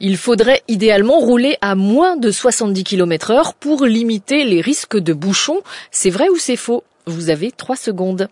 Il faudrait idéalement rouler à moins de 70 km heure pour limiter les risques de bouchons. C'est vrai ou c'est faux? Vous avez trois secondes.